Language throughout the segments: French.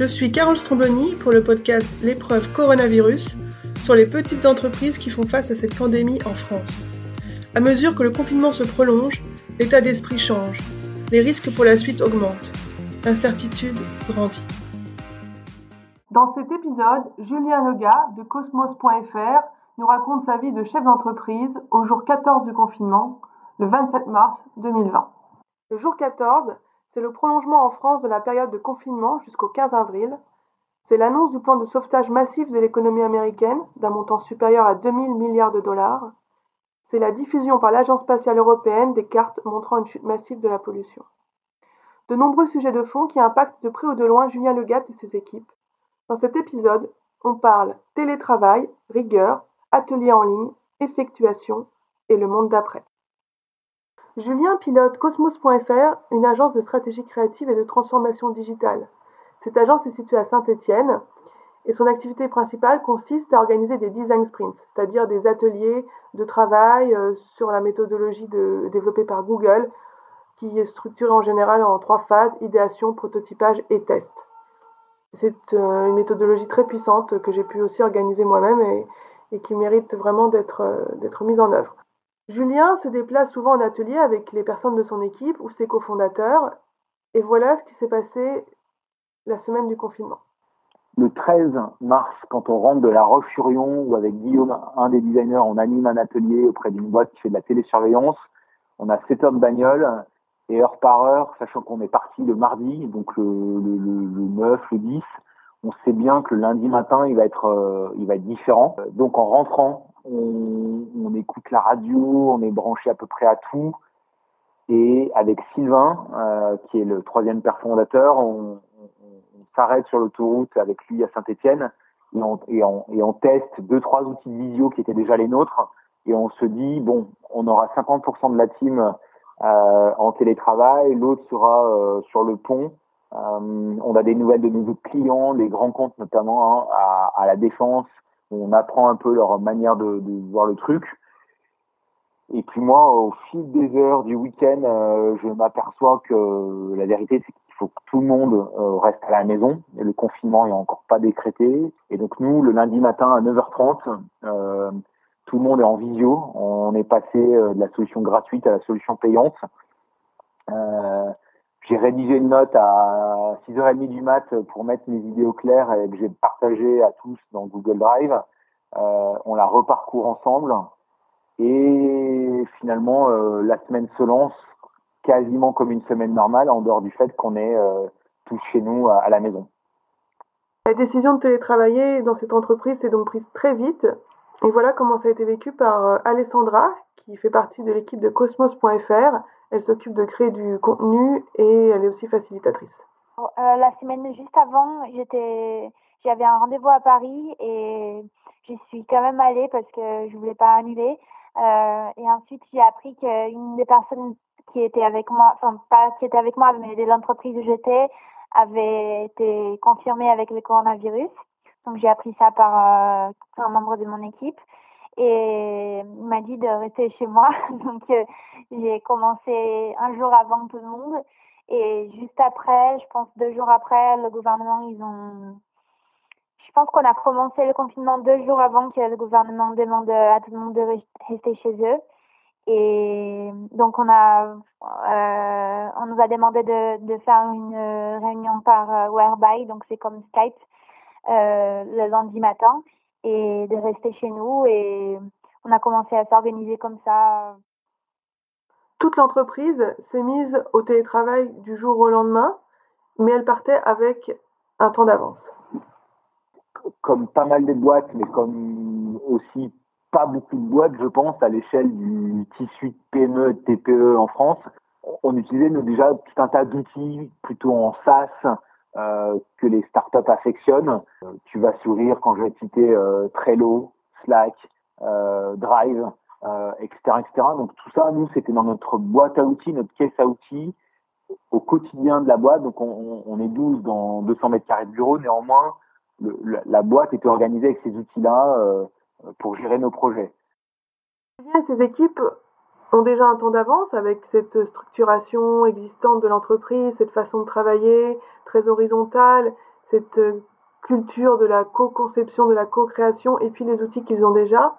Je suis Carole Stromboni pour le podcast L'épreuve coronavirus sur les petites entreprises qui font face à cette pandémie en France. À mesure que le confinement se prolonge, l'état d'esprit change, les risques pour la suite augmentent, l'incertitude grandit. Dans cet épisode, Julien Lega de Cosmos.fr nous raconte sa vie de chef d'entreprise au jour 14 du confinement, le 27 mars 2020. Le jour 14, c'est le prolongement en France de la période de confinement jusqu'au 15 avril. C'est l'annonce du plan de sauvetage massif de l'économie américaine d'un montant supérieur à 2000 milliards de dollars. C'est la diffusion par l'Agence spatiale européenne des cartes montrant une chute massive de la pollution. De nombreux sujets de fond qui impactent de près ou de loin Julien Legat et ses équipes. Dans cet épisode, on parle télétravail, rigueur, atelier en ligne, effectuation et le monde d'après. Julien pilote Cosmos.fr, une agence de stratégie créative et de transformation digitale. Cette agence est située à Saint-Étienne et son activité principale consiste à organiser des design sprints, c'est-à-dire des ateliers de travail euh, sur la méthodologie développée par Google, qui est structurée en général en trois phases idéation, prototypage et test. C'est euh, une méthodologie très puissante que j'ai pu aussi organiser moi-même et, qui mérite vraiment d'être euh, mise en œuvre. Julien se déplace souvent en atelier avec les personnes de son équipe ou ses cofondateurs. Et voilà ce qui s'est passé la semaine du confinement. Le 13 mars, quand on rentre de la Roche-sur-Yon, où avec Guillaume, un des designers, on anime un atelier auprès d'une boîte qui fait de la télésurveillance, on a sept hommes bagnole et heure par heure, sachant qu'on est parti le mardi, donc le, le, le, 9, le 10, on sait bien que le lundi matin, il va être, euh, il va être différent. Donc en rentrant, on, on, écoute la radio, on est branché à peu près à tout. Et avec Sylvain, euh, qui est le troisième père fondateur, on, on, s'arrête sur l'autoroute avec lui à Saint-Étienne et on, et, on, et on teste deux, trois outils de visio qui étaient déjà les nôtres. Et on se dit, bon, on aura 50% de la team euh, en télétravail, l'autre sera euh, sur le pont. Euh, on a des nouvelles de nos clients, des grands comptes notamment hein, à, la défense, on apprend un peu leur manière de, voir le truc. Et puis moi, au fil des heures du week-end, euh, je m'aperçois que la vérité, c'est qu'il faut que tout le monde euh, reste à la maison. Et le confinement est encore pas décrété. Et donc nous, le lundi matin à 9h30, euh, tout le monde est en visio. On est passé de la solution gratuite à la solution payante. J'ai rédigé une note à 6h30 du mat pour mettre mes idées au clair et que j'ai partagé à tous dans Google Drive. Euh, on la reparcourt ensemble et finalement euh, la semaine se lance quasiment comme une semaine normale en dehors du fait qu'on est euh, tous chez nous à, la maison. La décision de télétravailler dans cette entreprise s'est donc prise très vite et voilà comment ça a été vécu par Alessandra qui fait partie de l'équipe de Cosmos.fr. Elle s'occupe de créer du contenu et elle est aussi facilitatrice. la semaine juste avant, j'avais un rendez-vous à Paris et j'y suis quand même allée parce que je voulais pas annuler. Euh, et ensuite, j'ai appris qu'une des personnes qui était avec moi, enfin pas qui était avec moi, mais de l'entreprise où j'étais, avait été confirmée avec le coronavirus. Donc j'ai appris ça par euh, un membre de mon équipe et il m'a dit de rester chez moi. Donc euh, j'ai commencé un jour avant tout le monde et juste après, je pense deux jours après, le gouvernement ils ont je pense qu'on a commencé le confinement deux jours avant que le gouvernement demande à tout le monde de rester chez eux. Et donc on a, euh, on nous a demandé de, de faire une réunion par euh, Whereby, donc c'est comme Skype, euh, le lundi matin, et de rester chez nous. Et on a commencé à s'organiser comme ça. Toute l'entreprise s'est mise au télétravail du jour au lendemain, mais elle partait avec un temps d'avance comme pas mal de boîtes, mais comme aussi pas beaucoup de boîtes, je pense, à l'échelle du tissu de PME et de TPE en France, on utilisait déjà tout un tas d'outils plutôt en SaaS euh, que les startups affectionnent. Euh, tu vas sourire quand je vais citer euh, Trello, Slack, Drive, etc., etc. Donc tout ça, nous, c'était dans notre boîte à outils, notre caisse à outils au quotidien de la boîte. Donc on, est 12 dans 200 mètres carrés de bureau. Néanmoins, la, boîte était organisée avec ces outils-là pour gérer nos projets. Ces équipes ont déjà un temps d'avance avec cette structuration existante de l'entreprise, cette façon de travailler très horizontale, cette euh, culture de la co-conception, de la co-création et puis les outils qu'ils ont déjà.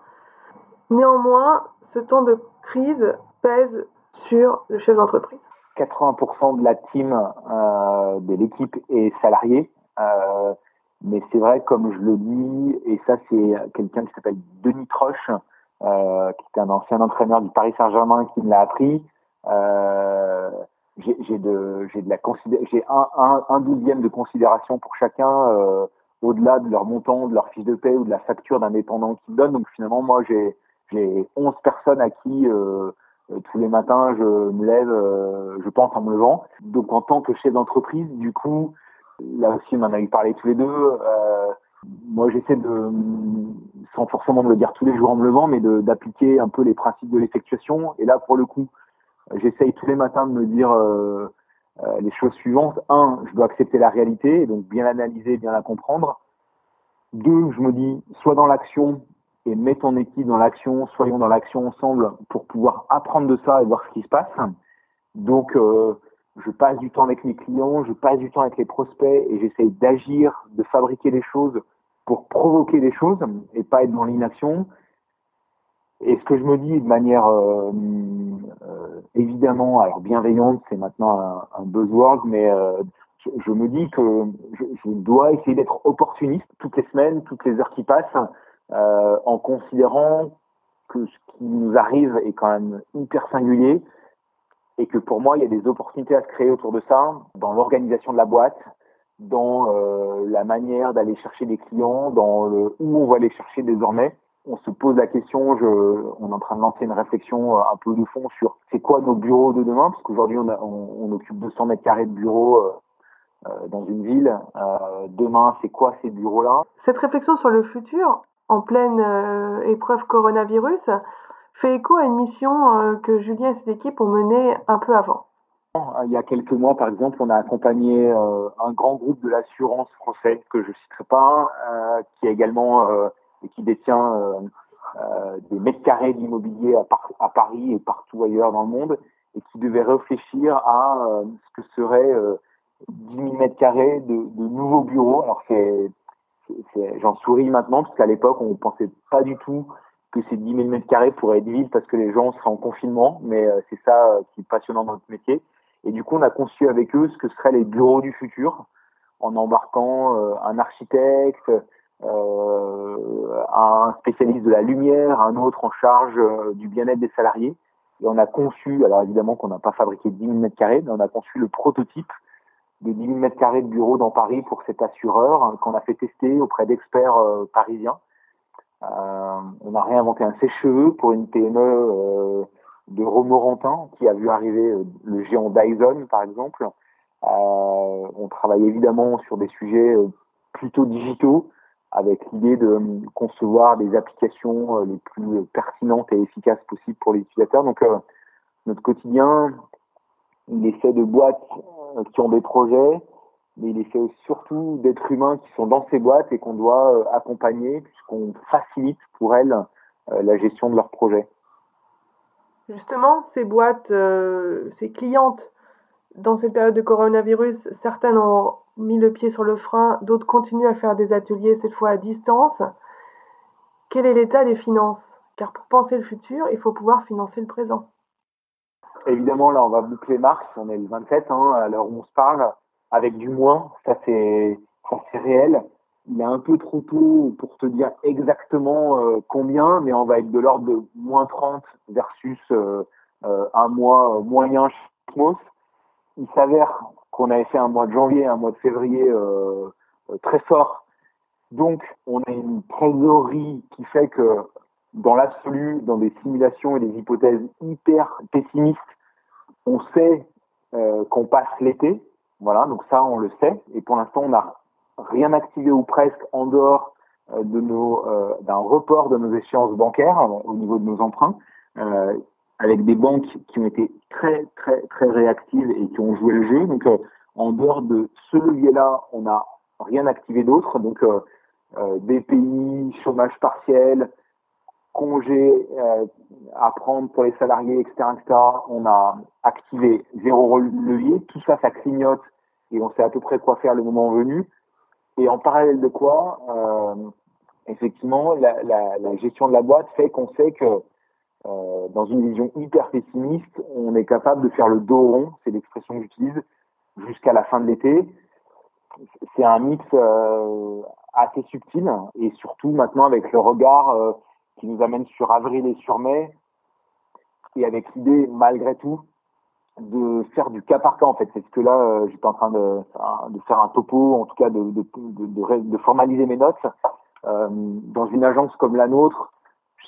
Néanmoins, ce temps de crise pèse sur le chef d'entreprise. 80% de la team, euh, de l'équipe est salarié. Euh, mais c'est vrai, comme je le dis, et ça c'est quelqu'un qui s'appelle Denis Troche, euh, qui est un ancien entraîneur du Paris Saint-Germain qui me l'a appris. Euh, j'ai de, de la j'ai un, un, un, douzième de considération pour chacun euh, au-delà de leur montant, de leur fiche de paie ou de la facture d'indépendant qu'ils donnent. Donc finalement, moi j'ai j'ai 11 personnes à qui euh, tous les matins je me lève, euh, je pense en me levant. Donc en tant que chef d'entreprise, du coup, là aussi on en a eu parlé tous les deux. Euh, moi j'essaie de, sans forcément me le dire tous les jours en me levant, mais d'appliquer un peu les principes de l'effectuation. Et là pour le coup, j'essaye tous les matins de me dire euh, euh, les choses suivantes. Un, je dois accepter la réalité, donc bien l'analyser, bien la comprendre. Deux, je me dis, sois dans l'action et mets ton équipe dans l'action, soyons dans l'action ensemble pour pouvoir apprendre de ça et voir ce qui se passe. Donc, euh, je passe du temps avec mes clients, je passe du temps avec les prospects et j'essaye d'agir, de fabriquer des choses pour provoquer des choses et pas être dans l'inaction. Et ce que je me dis de manière euh, euh, évidemment, alors bienveillante, c'est maintenant un, buzzword, mais euh, je, je, me dis que je, je dois essayer d'être opportuniste toutes les semaines, toutes les heures qui passent, euh, en considérant que ce qui nous arrive est quand même hyper singulier et que pour moi, il y a des opportunités à se créer autour de ça, dans l'organisation de la boîte, dans euh, la manière d'aller chercher des clients, dans où on va aller chercher désormais on se pose la question, on est en train de lancer une réflexion euh, un peu de fond sur c'est quoi nos bureaux de demain, parce qu'aujourd'hui on, occupe 200 mètres carrés de bureaux euh, dans une ville. Demain, c'est quoi ces bureaux-là? Cette réflexion sur le futur, en pleine épreuve coronavirus, fait écho à une mission que Julien et ses équipes ont menée un peu avant. Il y a quelques mois, par exemple, on a accompagné un grand groupe de l'assurance français que je ne citerai pas, qui a également et qui détient euh, euh, des mètres carrés d'immobilier à, Paris et partout ailleurs dans le monde, et qui devait réfléchir à euh, ce que serait 10 000 mètres carrés de, nouveaux bureaux. Alors j'en souris maintenant parce qu'à l'époque on pensait pas du tout que ces 10 000 mètres carrés pourraient être vides parce que les gens seraient en confinement, mais c'est ça qui est passionnant dans notre métier. Et du coup, on a conçu avec eux ce que seraient les bureaux du futur, en embarquant un architecte, euh, un spécialiste de la lumière, un autre en charge euh, du bien-être des salariés. Et on a conçu, alors évidemment qu'on n'a pas fabriqué 10 000 mètres carrés, mais on a conçu le prototype de 10 000 mètres carrés de bureau dans Paris pour cet assureur hein, qu'on a fait tester auprès d'experts euh, parisiens. Euh, on a réinventé un sèche-cheveux pour une PME euh, de Romorantin qui a vu arriver le géant Dyson par exemple. on travaille évidemment sur des sujets plutôt digitaux, avec l'idée de concevoir des applications euh, les plus pertinentes et efficaces possibles pour les utilisateurs. Donc, euh, notre quotidien, il est fait de boîtes euh, qui ont des projets, mais il est fait surtout d'êtres humains qui sont dans ces boîtes et qu'on doit accompagner puisqu'on facilite pour elles la gestion de leurs projets. Justement, ces boîtes, ces clientes, dans cette période de coronavirus, certaines ont mis le pied sur le frein, d'autres continuent à faire des ateliers, cette fois à distance. Quel est l'état des finances? Car pour penser le futur, il faut pouvoir financer le présent. Évidemment, là, on va boucler mars, on est le 27, hein, à l'heure où on se parle, avec du moins, ça c'est réel. Il est un peu trop tôt pour te dire exactement euh, combien, mais on va être de l'ordre de moins 30 versus euh, euh, un mois moyen chez. Il s'avère qu'on avait fait un mois de janvier, un mois de février très fort. Donc, on a une trésorerie qui fait que, dans l'absolu, dans des simulations et des hypothèses hyper pessimistes, on sait qu'on passe l'été. Voilà, donc ça, on le sait. Et pour l'instant, on n'a rien activé ou presque en dehors euh, de nos d'un report de nos échéances bancaires au niveau de nos emprunts avec des banques qui ont été très très très réactives et qui ont joué le jeu. Donc euh, en dehors de ce levier-là, on n'a rien activé d'autre. Donc euh, euh, BPI, chômage partiel, congé euh, à prendre pour les salariés, etc., etc. On a activé zéro levier. Tout ça, ça clignote et on sait à peu près quoi faire le moment venu. Et en parallèle de quoi, effectivement, la, la, la, gestion de la boîte fait qu'on sait que euh, dans une vision hyper pessimiste, on est capable de faire le dos rond, c'est l'expression que j'utilise, jusqu'à la fin de l'été. C'est un mix euh, assez subtil et surtout maintenant avec le regard euh, qui nous amène sur avril et sur mai et avec l'idée malgré tout de faire du cas par cas en fait. C'est ce que là euh, j'étais en train de, faire un topo, en tout cas de, de, formaliser mes notes. Euh, dans une agence comme la nôtre,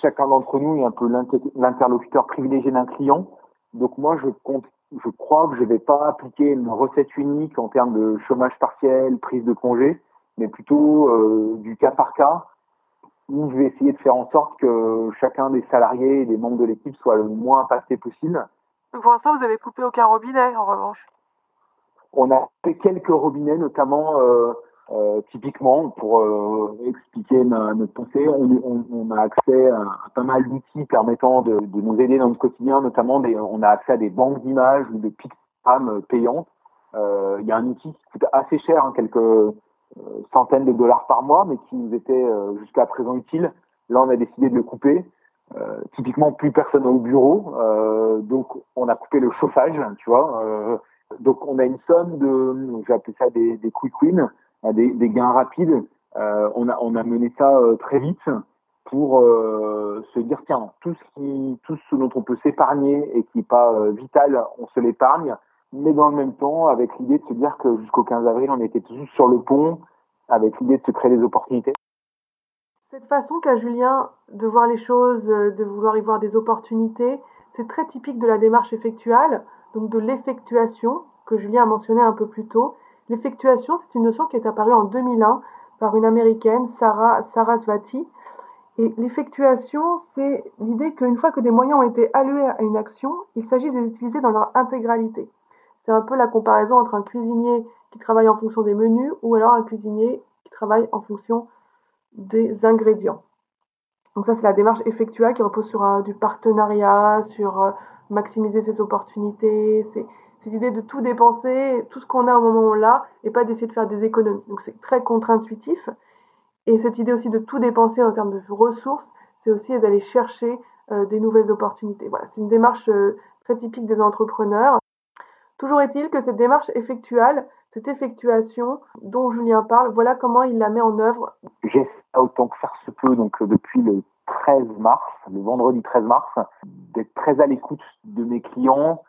chacun d'entre nous est un peu l'interlocuteur privilégié d'un client. Donc moi, je compte, je crois que je vais pas appliquer une recette unique en termes de chômage partiel, prise de congé, mais plutôt euh, du cas par cas où je vais essayer de faire en sorte que chacun des salariés et des membres de l'équipe soit le moins impacté possible. pour l'instant, vous avez coupé aucun robinet, en revanche. On a fait quelques robinets, notamment euh, euh, typiquement, pour euh, expliquer notre pensée, on, on, on, a accès à, pas mal d'outils permettant de, de, nous aider dans notre quotidien, notamment des, on a accès à des banques d'images ou des pictogrammes payantes. Il y a un outil qui coûte assez cher, hein, quelques centaines de dollars par mois, mais qui nous était jusqu'à présent utile. Là, on a décidé de le couper. typiquement, plus personne au bureau, donc on a coupé le chauffage, tu vois. donc on a une somme de, j'ai appelé ça des, des quick wins, des, des gains rapides. Euh, on, a, on a mené ça euh, très vite pour euh, se dire tiens tout ce qui tout ce dont on peut s'épargner et qui n'est pas euh, vital on se l'épargne mais dans le même temps avec l'idée de se dire que jusqu'au 15 avril on était tous sur le pont avec l'idée de se créer des opportunités cette façon qu'a Julien de voir les choses de vouloir y voir des opportunités c'est très typique de la démarche effectuelle donc de l'effectuation que Julien a mentionné un peu plus tôt L'effectuation, c'est une notion qui est apparue en 2001 par une américaine, Sarah Sarasvati. Et l'effectuation, c'est l'idée qu'une fois que des moyens ont été alloués à une action, il s'agit de les utiliser dans leur intégralité. C'est un peu la comparaison entre un cuisinier qui travaille en fonction des menus ou alors un cuisinier qui travaille en fonction des ingrédients. Donc ça, c'est la démarche effectuelle qui repose sur du partenariat, sur euh, maximiser ses opportunités. C'est l'idée de tout dépenser, tout ce qu'on a au moment où on l'a, et pas d'essayer de faire des économies. Donc c'est très contre-intuitif. Et cette idée aussi de tout dépenser en termes de ressources, c'est aussi d'aller chercher euh, des nouvelles opportunités. Voilà, c'est une démarche euh, très typique des entrepreneurs. Toujours est-il que cette démarche effectuelle, cette effectuation dont Julien parle, voilà comment il la met en œuvre. J'essaie autant que faire se peut, donc euh, depuis le 13 mars, le vendredi 13 mars, d'être très à l'écoute de mes clients,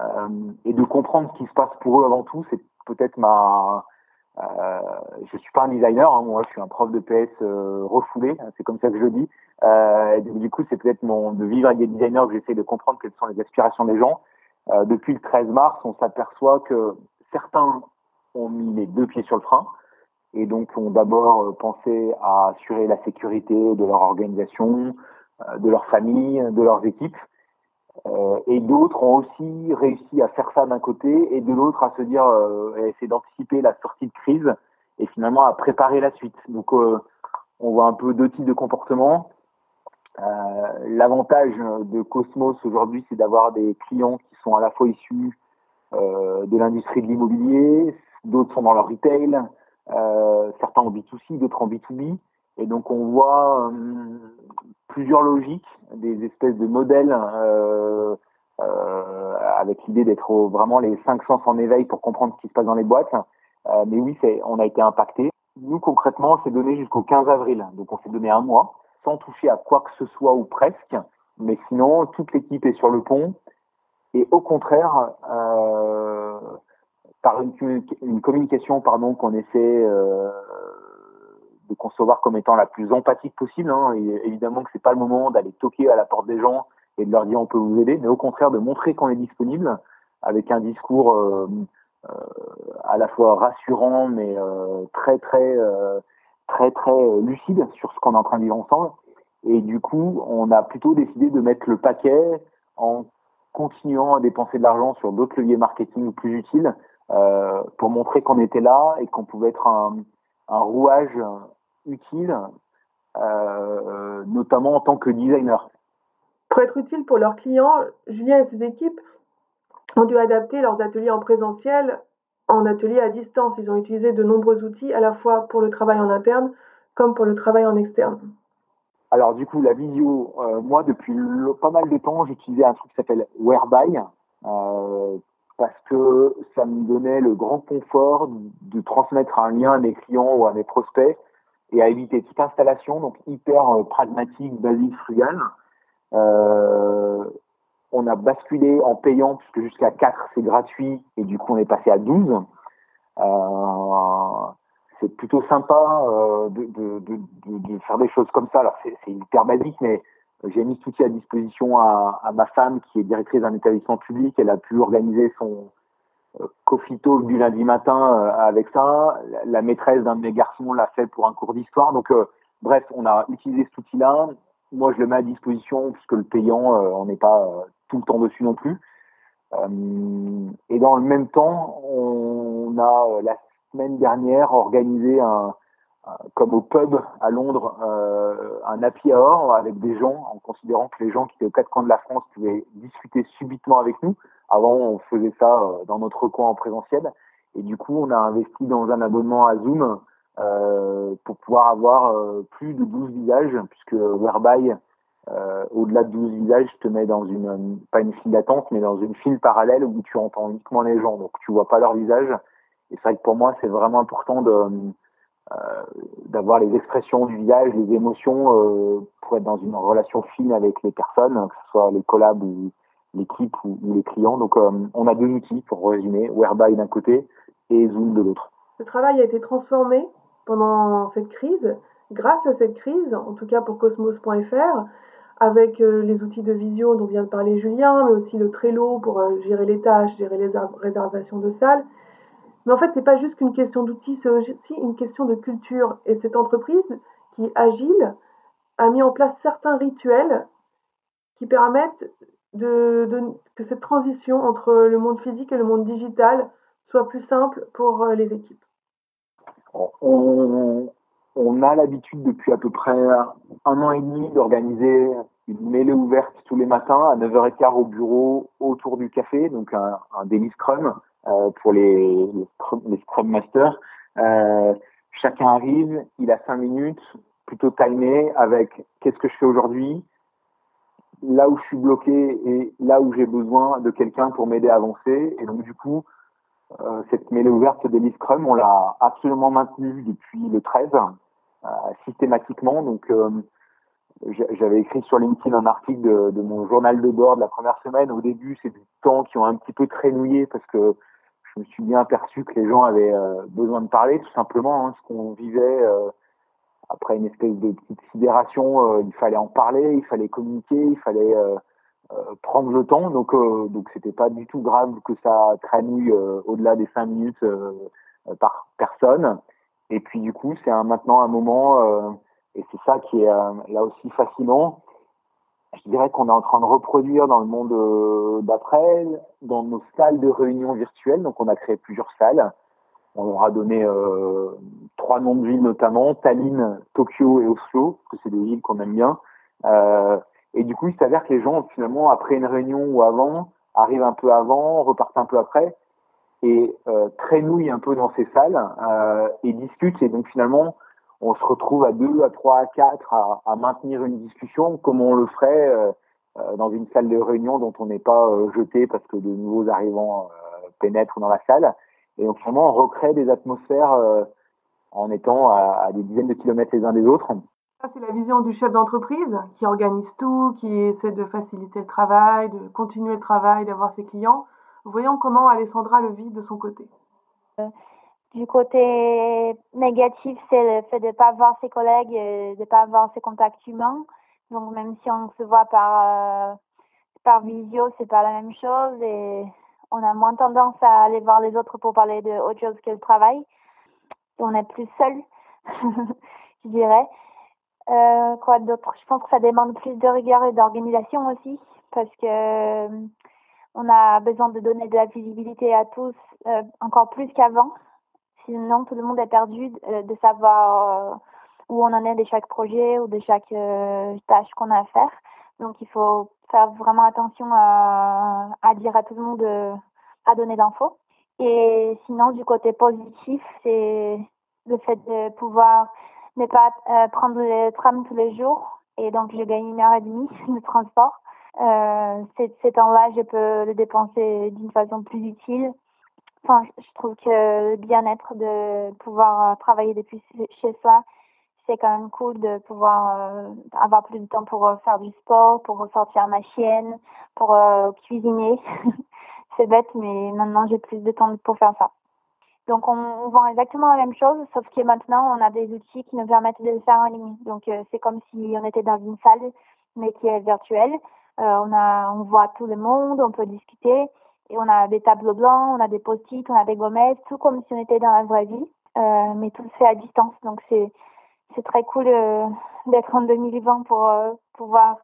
euh, et de comprendre ce qui se passe pour eux avant tout, c'est peut-être ma euh, je suis pas un designer, hein, moi je suis un prof de PS euh, refoulé, c'est comme ça que je le dis. Euh, du coup, c'est peut-être mon de vivre avec des designers que j'essaie de comprendre quelles sont les aspirations des gens. Euh, depuis le 13 mars, on s'aperçoit que certains ont mis les deux pieds sur le frein et donc ont d'abord pensé à assurer la sécurité de leur organisation, de leur famille, de leurs équipes. Euh, et d'autres ont aussi réussi à faire ça d'un côté et de l'autre à se dire, euh, à essayer d'anticiper la sortie de crise et finalement à préparer la suite. Donc euh, on voit un peu deux types de comportements. Euh, L'avantage de Cosmos aujourd'hui, c'est d'avoir des clients qui sont à la fois issus euh, de l'industrie de l'immobilier, d'autres sont dans le retail, certains en B2C, d'autres en B2B. Et donc on voit plusieurs logiques, des espèces de modèles euh, euh, avec l'idée d'être vraiment les cinq sens en éveil pour comprendre ce qui se passe dans les boîtes. Euh, mais oui, on a été impacté. Nous concrètement, c'est donné jusqu'au 15 avril, donc on s'est donné un mois sans toucher à quoi que ce soit ou presque. Mais sinon, toute l'équipe est sur le pont. Et au contraire, euh, par une, communication pardon qu'on essaie euh, de concevoir comme étant la plus empathique possible. Hein. Évidemment que c'est pas le moment d'aller toquer à la porte des gens et de leur dire on peut vous aider, mais au contraire de montrer qu'on est disponible avec un discours euh, à la fois rassurant mais très très très très lucide sur ce qu'on est en train de vivre ensemble. Et du coup, on a plutôt décidé de mettre le paquet en continuant à dépenser de l'argent sur d'autres leviers marketing plus utiles euh, pour montrer qu'on était là et qu'on pouvait être un, un rouage utile, euh, notamment en tant que designer. Pour être utile pour leurs clients, Julien et ses équipes ont dû adapter leurs ateliers en présentiel en atelier à distance. Ils ont utilisé de nombreux outils à la fois pour le travail en interne comme pour le travail en externe. Alors du coup, la vidéo, euh, moi depuis pas mal de temps, j'utilisais un truc qui s'appelle Whereby euh, parce que ça me donnait le grand confort de transmettre un lien à mes clients ou à mes prospects et à éviter toute installation, donc hyper euh, pragmatique, basique, frugal. Euh, on a basculé en payant puisque jusqu'à 4 c'est gratuit et du coup on est passé à 12. Euh, c'est plutôt sympa euh, de, de, de, de, faire des choses comme ça. Alors c'est hyper basique, mais j'ai mis tout outil à disposition à, à, ma femme qui est directrice d'un établissement public. Elle a pu organiser son euh, coffee talk du lundi matin euh, avec ça. La, maîtresse d'un de mes garçons l'a fait pour un cours d'histoire. Donc euh, bref, on a utilisé cet outil-là. Moi, je le mets à disposition puisque le payant, on n'est pas tout le temps dessus non plus. et dans le même temps, on a la semaine dernière organisé un, comme au pub à Londres, euh, un happy hour avec des gens, en considérant que les gens qui étaient aux quatre coins de la France pouvaient discuter subitement avec nous. Avant, on faisait ça euh, dans notre coin en présentiel. Et du coup, on a investi dans un abonnement à Zoom euh, pour pouvoir avoir euh, plus de 12 visages, puisque Whereby, euh, au-delà de 12 visages, te met dans une, pas une file d'attente, mais dans une file parallèle où tu entends uniquement les gens. Donc, tu vois pas leur visage. Et c'est vrai que pour moi, c'est vraiment important de euh, d'avoir les expressions du visage, les émotions euh, pour être dans une relation fine avec les personnes, que ce soit les collabs ou l'équipe ou, les clients. Donc on a deux outils pour résumer, Whereby d'un côté et Zoom de l'autre. Le travail a été transformé pendant cette crise, grâce à cette crise, en tout cas pour cosmos.fr, avec les outils de visio dont vient de parler Julien, mais aussi le Trello pour gérer les tâches, gérer les réservations de salles. Mais en fait, c'est pas juste qu'une question d'outils, c'est aussi une question de culture. Et cette entreprise, qui est agile, a mis en place certains rituels qui permettent que cette transition entre le monde physique et le monde digital soit plus simple pour euh, les équipes. On a l'habitude depuis à peu près un an et demi d'organiser une mêlée ouverte tous les matins à 9h15 au bureau autour du café, donc un, un daily scrum euh, pour les, Scrum Masters. Euh, chacun arrive, il a cinq minutes, plutôt timé avec qu'est-ce que je fais aujourd'hui, là où je suis bloqué et là où j'ai besoin de quelqu'un pour m'aider à avancer. Et donc du coup, cette mêlée ouverte des Scrum, on l'a absolument maintenue depuis le 13, euh, systématiquement. Donc euh, j'avais écrit sur LinkedIn un article de, de, mon journal de bord de la première semaine. Au début, c'est du temps qui ont un petit peu traînouillé parce que je me suis bien aperçu que les gens avaient euh, besoin de parler, tout simplement. Hein, ce qu'on vivait euh, après une espèce de petite sidération, euh, il fallait en parler, il fallait communiquer, il fallait prendre le temps. Donc, donc c'était pas du tout grave que ça traînouille au-delà des cinq minutes par personne. Et puis du coup, c'est maintenant un moment, et c'est ça qui est là aussi fascinant, je dirais qu'on est en train de reproduire dans le monde euh, d'après, dans nos salles de réunion virtuelles. Donc, on a créé plusieurs salles. On leur a donné euh, trois noms de villes notamment, Tallinn, Tokyo et Oslo, parce que c'est des villes qu'on aime bien. Euh, et du coup, il s'avère que les gens, finalement, après une réunion ou avant, arrivent un peu avant, repartent un peu après, et euh, traînouillent un peu dans ces salles euh, et discutent. Et donc, finalement, on se retrouve à deux, à trois, à quatre à, à maintenir une discussion comme on le ferait euh, euh, dans une salle de réunion dont on n'est pas euh, jeté parce que de nouveaux arrivants pénètrent dans la salle. Et donc vraiment, on recrée des atmosphères en étant à, à, des dizaines de kilomètres les uns des autres. Ça, c'est la vision du chef d'entreprise qui organise tout, qui essaie de faciliter le travail, de continuer le travail, d'avoir ses clients. Voyons comment Alessandra le vit de son côté. Du côté négatif, c'est le fait de ne pas voir ses collègues, et de ne pas avoir ses contacts humains. Donc même si on se voit par euh, par visio, c'est pas la même chose et on a moins tendance à aller voir les autres pour parler de autre chose que le travail. on est plus seul, je dirais. Euh, quoi d'autre? Je pense que ça demande plus de rigueur et d'organisation aussi parce que euh, on a besoin de donner de la visibilité à tous euh, encore plus qu'avant sinon tout le monde est perdu de savoir où on en est de chaque projet ou de chaque tâche qu'on a à faire. Donc il faut faire vraiment attention à, à dire à tout le monde à donner d'infos. Et sinon, du côté positif, c'est le fait de pouvoir ne pas euh, prendre le tram tous les jours. Et donc, je gagne une heure et demie de transport. Euh, ces temps-là, je peux le dépenser d'une façon plus utile. Enfin, je trouve que le bien-être de pouvoir travailler depuis chez soi, c'est quand même cool de pouvoir euh, avoir plus de temps pour euh, faire du sport, pour ressortir ma chienne, pour euh, cuisiner. c'est bête, mais maintenant j'ai plus de temps pour faire ça. Donc on, vend exactement la même chose, sauf que maintenant on a des outils qui nous permettent de le faire en ligne. Donc c'est comme si on était dans une salle, mais qui est virtuelle. on a, on voit tout le monde, on peut discuter, et on a des tableaux blancs, on a des post-it, on a des gommettes, tout comme si on était dans la vraie vie, mais tout se fait à distance. Donc c'est c'est très cool euh, d'être en 2020 pour euh, pouvoir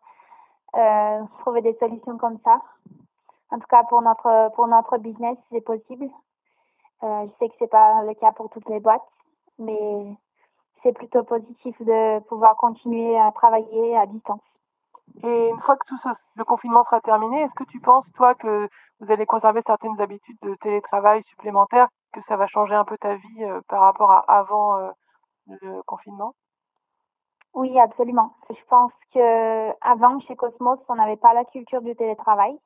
euh, trouver des solutions comme ça. En tout cas, pour notre pour notre business, c'est possible. Je sais que c'est pas le cas pour toutes les boîtes, mais c'est plutôt positif de pouvoir continuer à travailler à distance. Et une fois que tout le confinement sera terminé, est-ce que tu penses, toi, que vous allez conserver certaines habitudes de télétravail supplémentaires, que ça va changer un peu ta vie par rapport à avant le confinement? Oui, absolument. Je pense que avant chez Cosmos, on n'avait pas la culture du télétravail.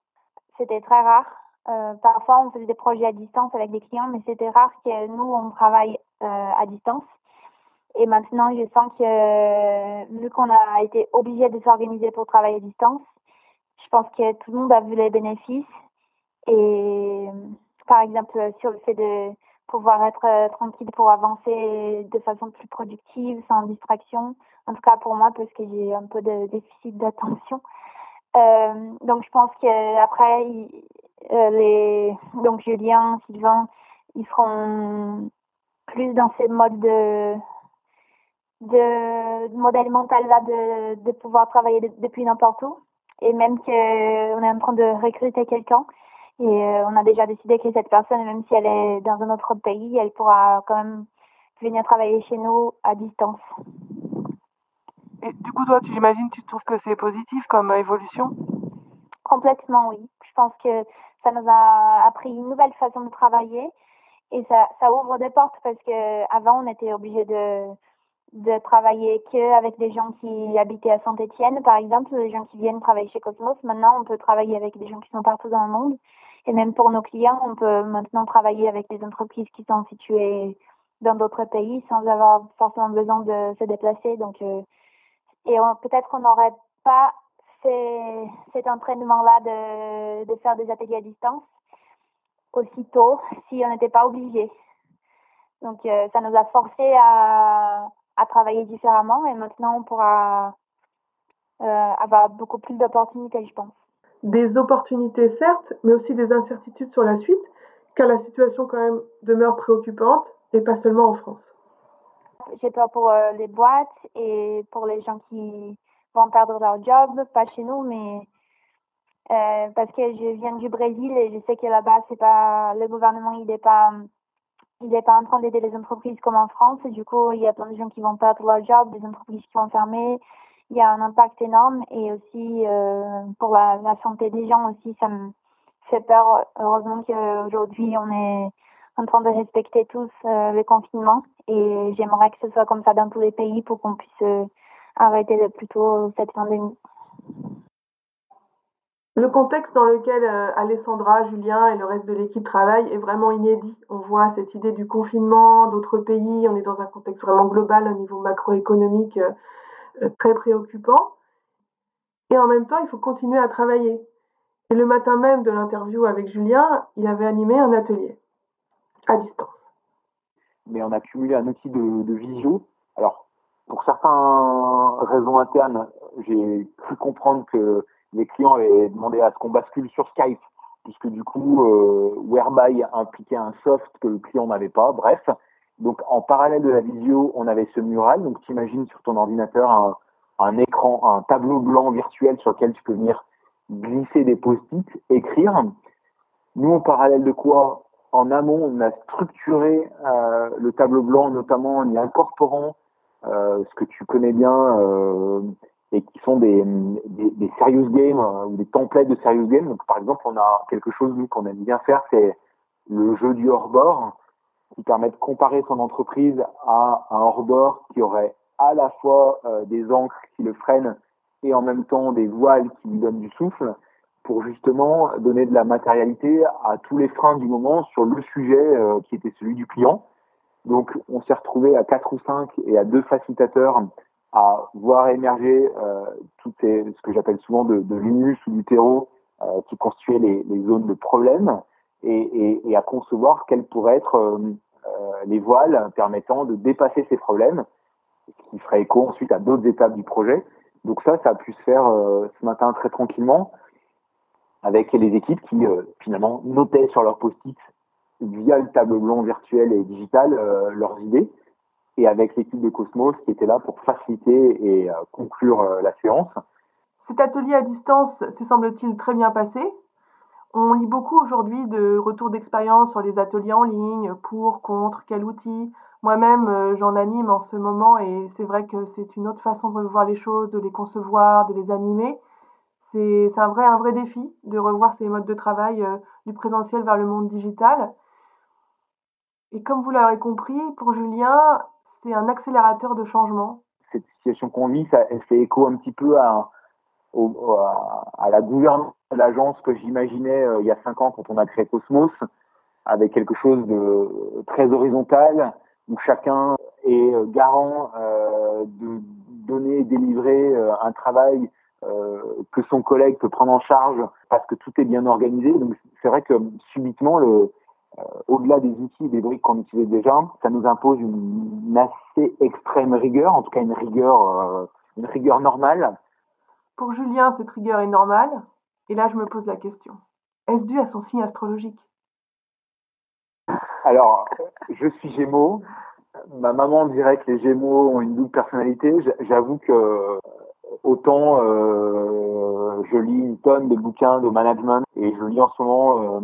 C'était très rare. Euh, parfois, on faisait des projets à distance avec des clients, mais c'était rare que nous, on travaille euh, à distance. Et maintenant, je sens que vu qu'on a été obligé de s'organiser pour travailler à distance, je pense que tout le monde a vu les bénéfices. Et par exemple, sur le fait de pouvoir être euh, tranquille pour avancer de façon plus productive, sans distraction. En tout cas pour moi, parce que j'ai un peu de déficit d'attention. Euh, donc je pense qu'après, euh, les donc Julien, Sylvain, ils seront plus dans ces modes de de modèle mental là de, de pouvoir travailler depuis n'importe où et même qu'on est en train de recruter quelqu'un et euh, on a déjà décidé que cette personne, même si elle est dans un autre pays, elle pourra quand même venir travailler chez nous à distance. Et du coup, toi, tu imagines, tu trouves que c'est positif comme évolution? Complètement, oui. Je pense que ça nous a appris une nouvelle façon de travailler et ça, ouvre des portes parce que avant on était obligé de de travailler que avec des gens qui habitaient à Saint-Étienne, par exemple, des gens qui viennent travailler chez Cosmos. Maintenant, on peut travailler avec des gens qui sont partout dans le monde. Et même pour nos clients, on peut maintenant travailler avec des entreprises qui sont situées dans d'autres pays sans avoir forcément besoin de se déplacer. Donc, euh, et peut-être qu'on n'aurait pas fait cet entraînement-là de, de faire des ateliers à distance aussitôt si on n'était pas obligé. Donc, euh, ça nous a forcé à, à travailler différemment et maintenant on pourra euh, avoir beaucoup plus d'opportunités, je pense des opportunités certes, mais aussi des incertitudes sur la suite, car la situation quand même demeure préoccupante, et pas seulement en France. J'ai peur pour euh, les boîtes et pour les gens qui vont perdre leur job, pas chez nous, mais euh, parce que je viens du Brésil et je sais que là-bas, c'est pas le gouvernement, il n'est pas il n'est pas en train d'aider les entreprises comme en France. Du coup, il y a plein de gens qui vont perdre leur job, des entreprises qui vont fermer, il y a un impact énorme et aussi euh, pour la, la, santé des gens aussi ça me fait peur heureusement qu'aujourd'hui on est en train de respecter tous euh, le confinement et j'aimerais que ce soit comme ça dans tous les pays pour qu'on puisse euh, arrêter de plutôt cette pandémie. Le contexte dans lequel euh, Alessandra, Julien et le reste de l'équipe travaillent est vraiment inédit. On voit cette idée du confinement d'autres pays, on est dans un contexte vraiment global au niveau macroéconomique euh, très préoccupant. Et en même temps, il faut continuer à travailler. Et le matin même de l'interview avec Julien, il avait animé un atelier à distance. Mais on a cumulé un outil de, de visio. Alors, pour certaines raisons internes, j'ai cru comprendre que les clients avaient demandé à ce qu'on bascule sur Skype, puisque du coup, euh, Whereby impliquait un soft que le client n'avait pas. Bref, donc en parallèle de la vidéo, on avait ce mural. Donc tu imagines sur ton ordinateur un, écran, un tableau blanc virtuel sur lequel tu peux venir glisser des post-it, écrire. Nous, en parallèle de quoi En amont, on a structuré euh, le tableau blanc, notamment en y incorporant ce que tu connais bien euh, et qui sont des, des, des serious games euh, ou des templates de serious games. Donc par exemple, on a quelque chose nous qu'on aime bien faire, c'est le jeu du hors-bord, qui permet de comparer son entreprise à un hors-bord qui aurait à la fois euh, des encres qui le freinent et en même temps des voiles qui lui donnent du souffle pour justement donner de la matérialité à tous les freins du moment sur le sujet euh, qui était celui du client. Donc on s'est retrouvé à quatre ou cinq et à deux facilitateurs à voir émerger euh, tout ce que j'appelle souvent de, de l'humus ou du terreau euh, qui constituaient les, les, zones de problème et, et, et, à concevoir quelles pourraient être euh, euh, les voiles permettant de dépasser ces problèmes, qui ferait écho ensuite à d'autres étapes du projet. Donc ça, ça a pu se faire ce matin très tranquillement avec les équipes qui finalement notaient sur leur post-it via le tableau blanc virtuel et digital leurs idées et avec l'équipe de Cosmos qui était là pour faciliter et conclure la séance. Cet atelier à distance s'est semble-t-il très bien passé. On lit beaucoup aujourd'hui de retours d'expérience sur les ateliers en ligne, pour, contre, quel outil. Moi-même, euh, j'en anime en ce moment et c'est vrai que c'est une autre façon de revoir les choses, de les concevoir, de les animer. C'est un vrai, un vrai défi de revoir ces modes de travail euh, du présentiel vers le monde digital. Et comme vous l'avez compris, pour Julien, c'est un accélérateur de changement. Cette situation qu'on vit, ça, fait écho un petit peu à, au, à, la gouvernance de l'agence que j'imaginais euh, il y a cinq ans quand on a créé Cosmos, avec quelque chose de très horizontal, où chacun est euh, garant euh, de donner et délivrer euh, un travail que son collègue peut prendre en charge parce que tout est bien organisé. Donc c'est vrai que subitement, le, au-delà des outils des briques qu'on utilise déjà, ça nous impose une, une, assez extrême rigueur, en tout cas une rigueur, une rigueur normale pour Julien, cette rigueur est normale. Et là, je me pose la question. Est-ce dû à son signe astrologique? Alors, je suis Gémeaux. Ma maman dirait que les Gémeaux ont une double personnalité. J'avoue que autant euh, je lis une tonne de bouquins de management et je lis en ce moment euh,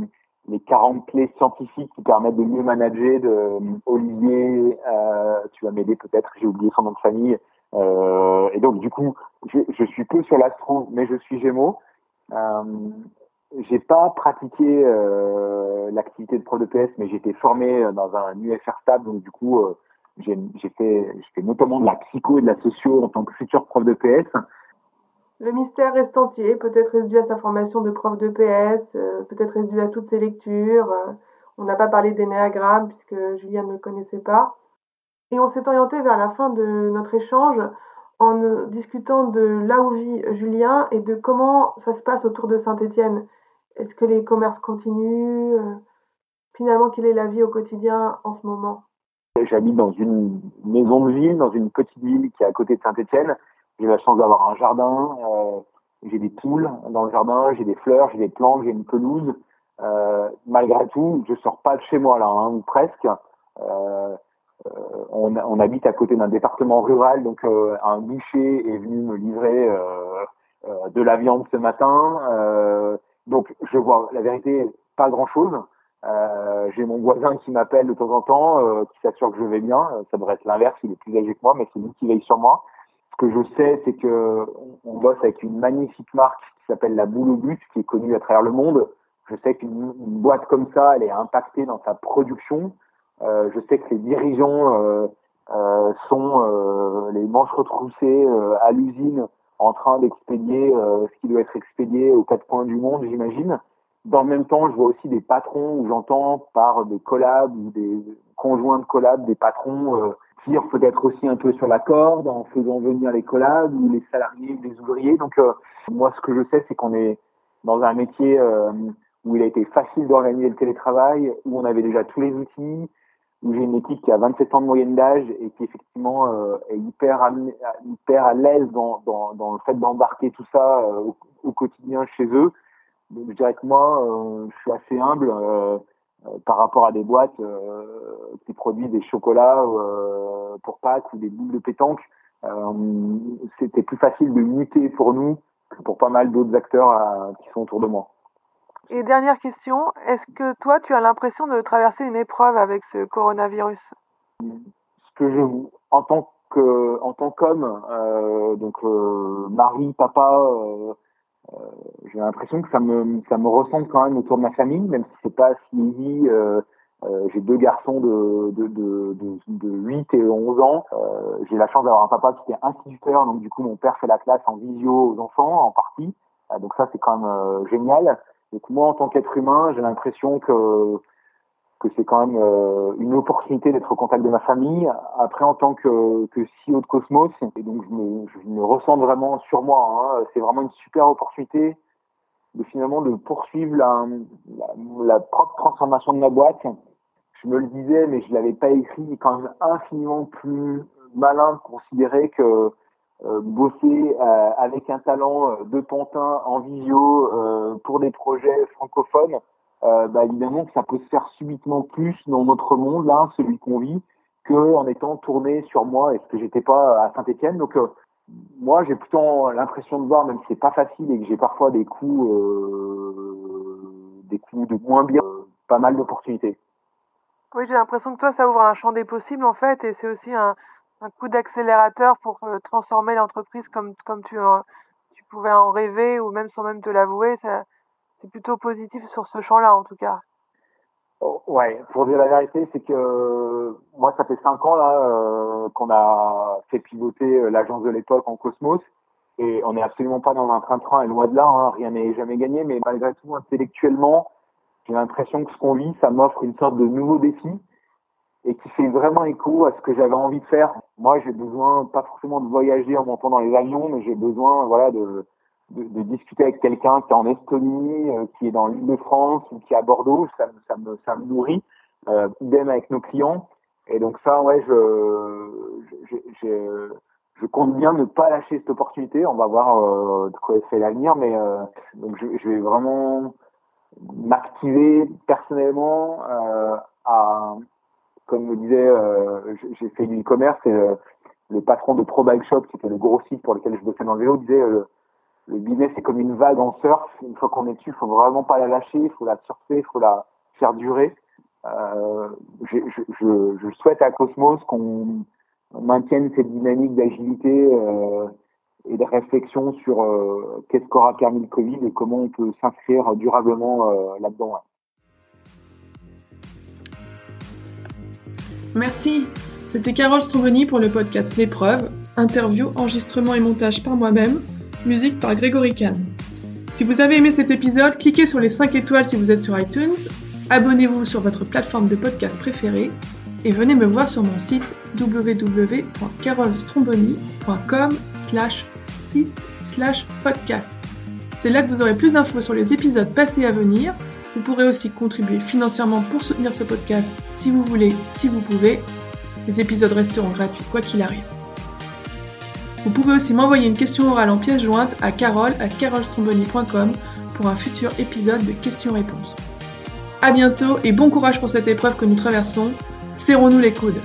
les 40 clés scientifiques qui permettent de mieux manager de Olivier, euh, tu vas m'aider peut-être, j'ai oublié son nom de famille, euh, et donc du coup, je, je suis peu sur l'astro, mais je suis Gémeaux. Euh, j'ai pas pratiqué euh, l'activité de pro de PS, mais été formé dans un UFR stable, donc du coup, euh, j'ai fait notamment de la psycho et de la socio en tant que futur prof de PS. Le mystère reste entier. Peut-être est-ce dû à sa formation de prof de PS, euh, peut-être est-ce dû à toutes ses lectures. Euh, on n'a pas parlé d'énéagramme puisque Julien ne le connaissait pas. Et on s'est orienté vers la fin de notre échange en discutant de là où vit Julien et de comment ça se passe autour de Saint-Étienne. Est-ce que les commerces continuent euh, Finalement, quelle est la vie au quotidien en ce moment? J'habite dans une maison de ville, dans une petite ville qui est à côté de Saint-Étienne. J'ai la chance d'avoir un jardin, euh, j'ai des poules dans le jardin, j'ai des fleurs, j'ai des plantes, j'ai une pelouse. Euh, malgré tout, je sors pas de chez moi là, hein, ou presque. Euh, euh, on, on, habite à côté d'un département rural, donc euh, un boucher est venu me livrer euh, de la viande ce matin. donc je vois la vérité, pas grand-chose. Euh, j'ai mon voisin qui m'appelle de temps en temps, euh, qui s'assure que je vais bien. Ça devrait être l'inverse, il est plus âgé que moi, mais c'est lui qui veille sur moi. Ce que je sais, c'est que on bosse avec une magnifique marque qui s'appelle la Boule au but, qui est connue à travers le monde. Je sais qu'une boîte comme ça, elle est impactée dans sa production. Euh, je sais que les dirigeants euh, euh, sont les manches retroussées à l'usine en train d'expédier ce qui doit être expédié aux quatre coins du monde, j'imagine. Dans le même temps, je vois aussi des patrons où j'entends par des collabs ou des conjoints de collabs, des patrons euh, peut-être aussi un peu sur la corde en faisant venir les collabs ou les salariés, les ouvriers. Donc moi, ce que je sais, c'est qu'on est dans un métier où il a été facile d'organiser le télétravail, où on avait déjà tous les outils, où j'ai une équipe qui a 27 ans de moyenne d'âge et qui effectivement euh, est hyper à, hyper à l'aise dans, dans, le fait d'embarquer tout ça euh, au, au, quotidien chez eux. Donc je dirais que moi, euh, je suis assez humble euh, par rapport à des boîtes qui produisent des chocolats pour Pâques ou des boules de pétanque. C'était plus facile de muter pour nous que pour pas mal d'autres acteurs qui sont autour de moi. Et dernière question, est-ce que toi, tu as l'impression de traverser une épreuve avec ce coronavirus? Ce que je, en tant que, en tant qu'homme, euh, donc euh, mari, papa, euh, j'ai l'impression que ça me ça me ressemble quand même autour de ma famille, même si c'est pas si easy. j'ai deux garçons de, de, de, de, de 8 et 11 ans. j'ai la chance d'avoir un papa qui était instituteur, donc du coup mon père fait la classe en visio aux enfants en partie. donc ça c'est quand même génial. Donc moi en tant qu'être humain, j'ai l'impression que que c'est quand même euh, une opportunité d'être au contact de ma famille. Après, en tant que, que CEO de Cosmos, et donc je me, je me ressens vraiment sur moi. Hein, c'est vraiment une super opportunité de finalement de poursuivre la, la, la, propre transformation de ma boîte. Je me le disais, mais je l'avais pas écrit. Quand même infiniment plus malin de considérer que euh, bosser euh, avec un talent de pantin en visio pour des projets francophones euh, bah, évidemment que ça peut se faire subitement plus dans notre monde, là, celui qu'on vit, que en étant tourné sur moi et que j'étais pas à Saint-Etienne. Donc euh, moi, j'ai plutôt l'impression de voir, même si c'est pas facile et que j'ai parfois des coups, euh, des coups de moins bien, pas mal d'opportunités. Oui, j'ai l'impression que toi, ça ouvre un champ des possibles en fait, et c'est aussi un, coup d'accélérateur pour transformer l'entreprise comme comme tu pouvais en rêver ou même sans même te l'avouer. C'est plutôt positif sur ce champ-là, en tout cas. Oh, ouais, pour dire la vérité, c'est que moi, ça fait cinq ans là euh, qu'on a fait pivoter euh, l'agence de l'époque en Cosmos, et on n'est absolument pas dans un train-train, et loin de là, hein, rien n'est jamais gagné, mais malgré tout, intellectuellement, j'ai l'impression que ce qu'on vit, ça m'offre une sorte de nouveau défi, et qui fait vraiment écho à ce que j'avais envie de faire. Moi, j'ai besoin, pas forcément de voyager en montant dans les avions, mais j'ai besoin, voilà, de de, de, discuter avec quelqu'un qui est en Estonie, euh, qui est dans l'île de France ou qui est à Bordeaux, ça, ça, me, ça me nourrit. Euh, idem avec nos clients. Et donc ça, ouais, je, je, je, je, compte bien ne pas lâcher cette opportunité. On va voir euh, de quoi fait l'avenir, mais euh, donc je, je, vais vraiment m'activer personnellement euh, à, comme me disait, j'ai fait du e-commerce et le patron de Pro qui était le gros site pour lequel je bossais dans le vélo, disait le business c'est comme une vague en surf. Une fois qu'on est dessus, il faut vraiment pas la lâcher, il faut la surfer, il faut la faire durer. Euh, je, souhaite à Cosmos qu'on maintienne cette dynamique d'agilité euh, et de réflexion sur euh, qu'est-ce qu'aura permis le Covid et comment on peut s'inscrire durablement là-dedans. Merci. C'était Carole Stromboni pour le podcast L'épreuve. Interview, enregistrement et montage par moi-même musique par Grégory Kahn. Si vous avez aimé cet épisode, cliquez sur les 5 étoiles si vous êtes sur iTunes, abonnez-vous sur votre plateforme de podcast préférée et venez me voir sur mon site www.carolstromboni.com slash site slash podcast. C'est là que vous aurez plus d'infos sur les épisodes passés à venir. Vous pourrez aussi contribuer financièrement pour soutenir ce podcast si vous voulez, si vous pouvez. Les épisodes resteront gratuits quoi qu'il arrive. Vous pouvez aussi m'envoyer une question orale en pièce jointe à carole à carolstromboni.com pour un futur épisode de questions-réponses. A bientôt et bon courage pour cette épreuve que nous traversons. Serrons-nous les coudes.